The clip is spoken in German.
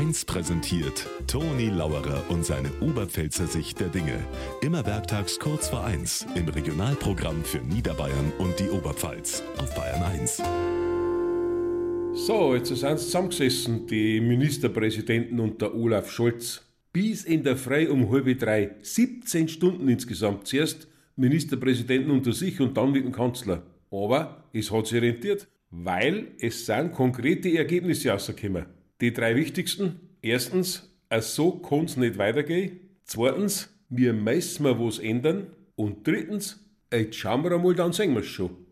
1 präsentiert Toni Lauerer und seine Oberpfälzer Sicht der Dinge. Immer werktags kurz vor 1 im Regionalprogramm für Niederbayern und die Oberpfalz auf Bayern 1. So, jetzt sind sie zusammengesessen, die Ministerpräsidenten und der Olaf Scholz. Bis in der Frei um halb drei. 17 Stunden insgesamt. Zuerst Ministerpräsidenten unter sich und dann mit dem Kanzler. Aber es hat sich rentiert, weil es sind konkrete Ergebnisse rausgekommen. Die drei wichtigsten. Erstens, so kann's nicht weitergehen. Zweitens, wir müssen mal was ändern. Und drittens, jetzt schauen wir einmal, dann sehen wir's schon.